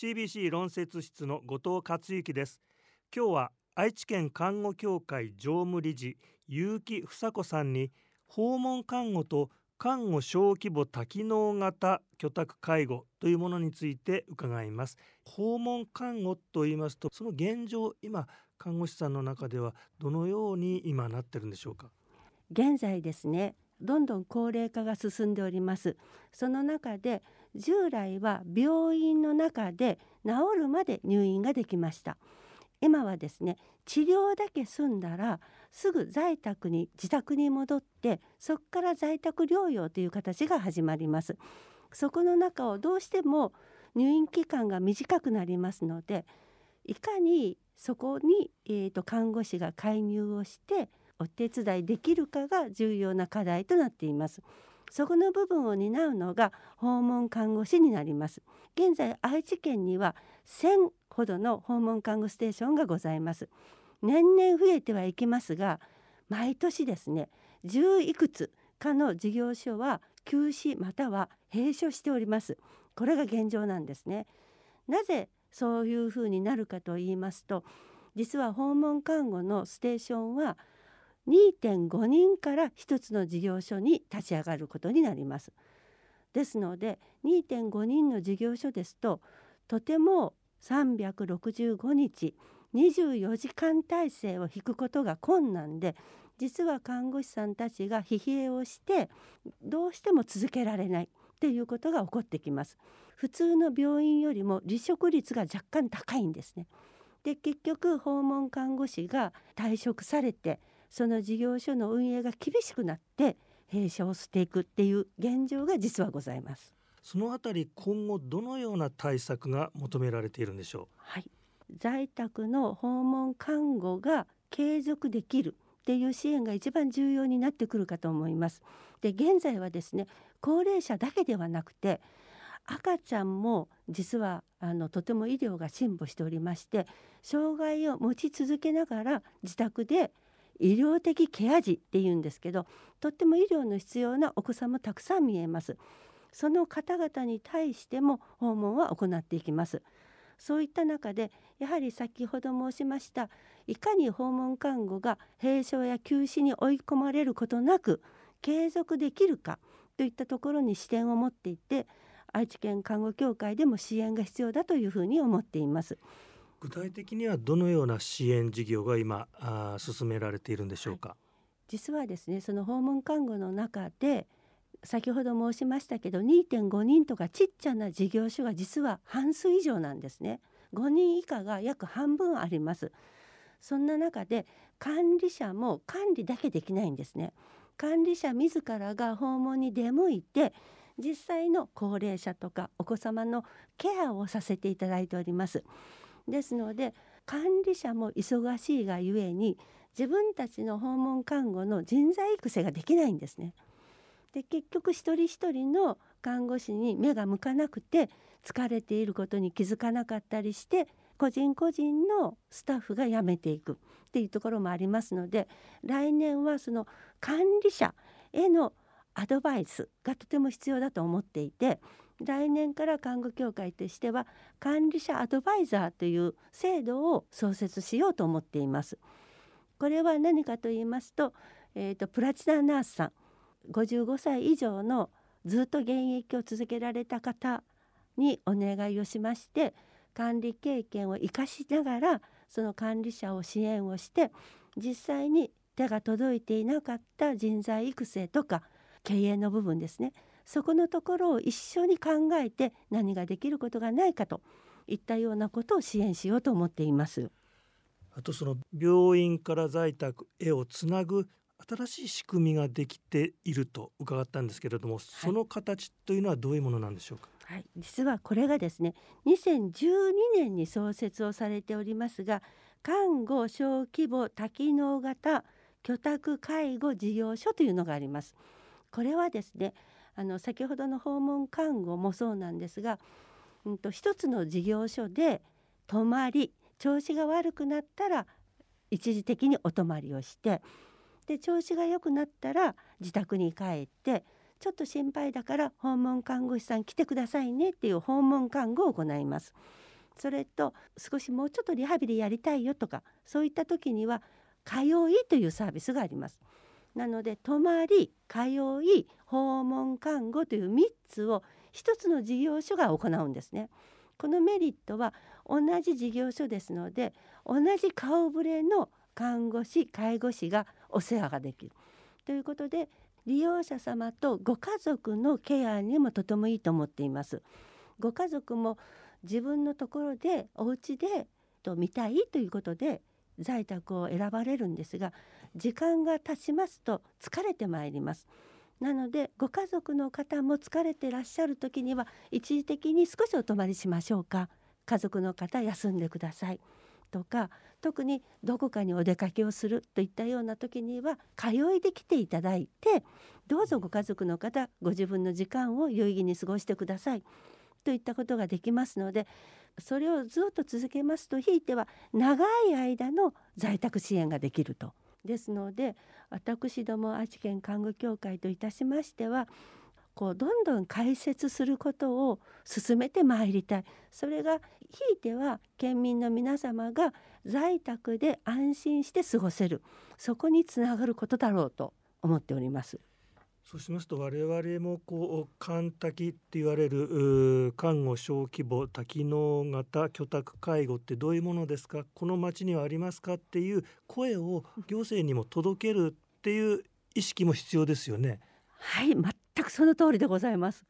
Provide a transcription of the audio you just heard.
CBC 論説室の後藤克之です。今日は愛知県看護協会常務理事結城房子さんに訪問看護と看護小規模多機能型居宅介護というものについて伺います。訪問看護と言います。とその現状今看護師さんの中ではどのように今なってるんでしょうか？現在ですねどんどん高齢化が進んでおります。その中で従来は病院の中で治るまで入院ができました。今はですね治療だけ済んだらすぐ在宅に自宅に戻ってそこから在宅療養という形が始まります。そこの中をどうしても入院期間が短くなりますのでいかにそこに、えーと、看護師が介入をしてお手伝いできるかが重要な課題となっています。そこの部分を担うのが訪問看護師になります。現在愛知県には1000ほどの訪問看護ステーションがございます。年々増えてはいきますが毎年ですね10いくつかの事業所は休止または閉所しております。これが現状なんですね。なぜそういうふうになるかと言いますと実は訪問看護のステーションは2.5人から1つの事業所に立ち上がることになります。ですので2.5人の事業所ですととても365日24時間体制を引くことが困難で実は看護師さんたちが疲弊をしてどうしても続けられないっていうことが起こってきます普通の病院よりも離職率が若干高いんですねで結局訪問看護師が退職されてその事業所の運営が厳しくなって閉所をしていくっていう現状が実はございます。そのあたり今後どのような対策が求められているんでしょう？はい。在宅の訪問看護が継続できるっていう支援が一番重要になってくるかと思います。で現在はですね高齢者だけではなくて赤ちゃんも実はあのとても医療が進歩しておりまして障害を持ち続けながら自宅で医療的ケア児っていうんですけどとっても医療の必要なお子さんもたくさん見えますその方々に対しても訪問は行っていきますそういった中でやはり先ほど申しましたいかに訪問看護が閉所や休止に追い込まれることなく継続できるかといったところに視点を持っていて愛知県看護協会でも支援が必要だというふうに思っています。具体的にはどのような支援事業が今あ進められているんでしょうか、はい、実はですねその訪問看護の中で先ほど申しましたけど2.5人とかちっちゃな事業所が実は半数以上なんですね。5人以下が約半分あります。そんな中で管理者も管理だけできないんですね。管理者自らが訪問に出向いて実際の高齢者とかお子様のケアをさせていただいております。ですので管理者も忙しいがゆえに自分たちの訪問看護の人材育成ができないんですね。で結局一人一人の看護師に目が向かなくて疲れていることに気づかなかったりして個人個人のスタッフが辞めていくっていうところもありますので来年はその管理者へのアドバイスがとても必要だと思っていて来年から看護協会としては管理者アドバイザーという制度を創設しようと思っています。これは何かと言いますと,、えーと、プラチナナースさん55歳以上のずっと現役を続けられた方にお願いをしまして管理経験を生かしながらその管理者を支援をして実際に手が届いていなかった人材育成とか経営の部分ですねそこのところを一緒に考えて何ができることがないかといったようなことを支援しようと思っています。あとその病院から在宅へをつなぐ新しい仕組みができていると伺ったんですけれども、はい、その形というのはどういうものなんでしょうか？はい、実はこれがですね2012年に創設をされておりますが看護小規模多機能型居宅介護事業所というのがあります。これはですねあの先ほどの訪問看護もそうなんですが、うんと、一つの事業所で泊まり調子が悪くなったら一時的にお泊まりをしてで調子が良くなったら自宅に帰ってちょっと心配だから訪問看護師さん来てくださいねっていう訪問看護を行います。それと少しもうちょっとリハビリやりたいよとかそういった時には通いというサービスがあります。なので泊まり通い訪問看護という3つを1つの事業所が行うんですね。このメリットは同じ事業所ですので同じ顔ぶれの看護師介護士がお世話ができるということで利用者様とご家族のケアにもとてもいいと思っています。ご家族も自分のところでお家でと見たいということで在宅を選ばれるんですが時間が経ちますと疲れてまいります。なのでご家族の方も疲れてらっしゃる時には一時的に少しお泊まりしましょうか。家族の方休んでください。とか特にどこかにお出かけをするといったような時には通いで来ていただいてどうぞご家族の方ご自分の時間を有意義に過ごしてください。といったことができますのでそれをずっと続けますとひいては長い間の在宅支援ができると。ですので私ども愛知県看護協会といたしましてはこうどんどん解説することを進めてまいりたいそれがひいては県民の皆様が在宅で安心して過ごせるそこにつながることだろうと思っております。そうしますと我々もこう肝多期って言われる看護小規模多機能型居宅介護ってどういうものですかこの町にはありますかっていう声を行政にも届けるっていう意識も必要ですよね。はい全くその通りでございます。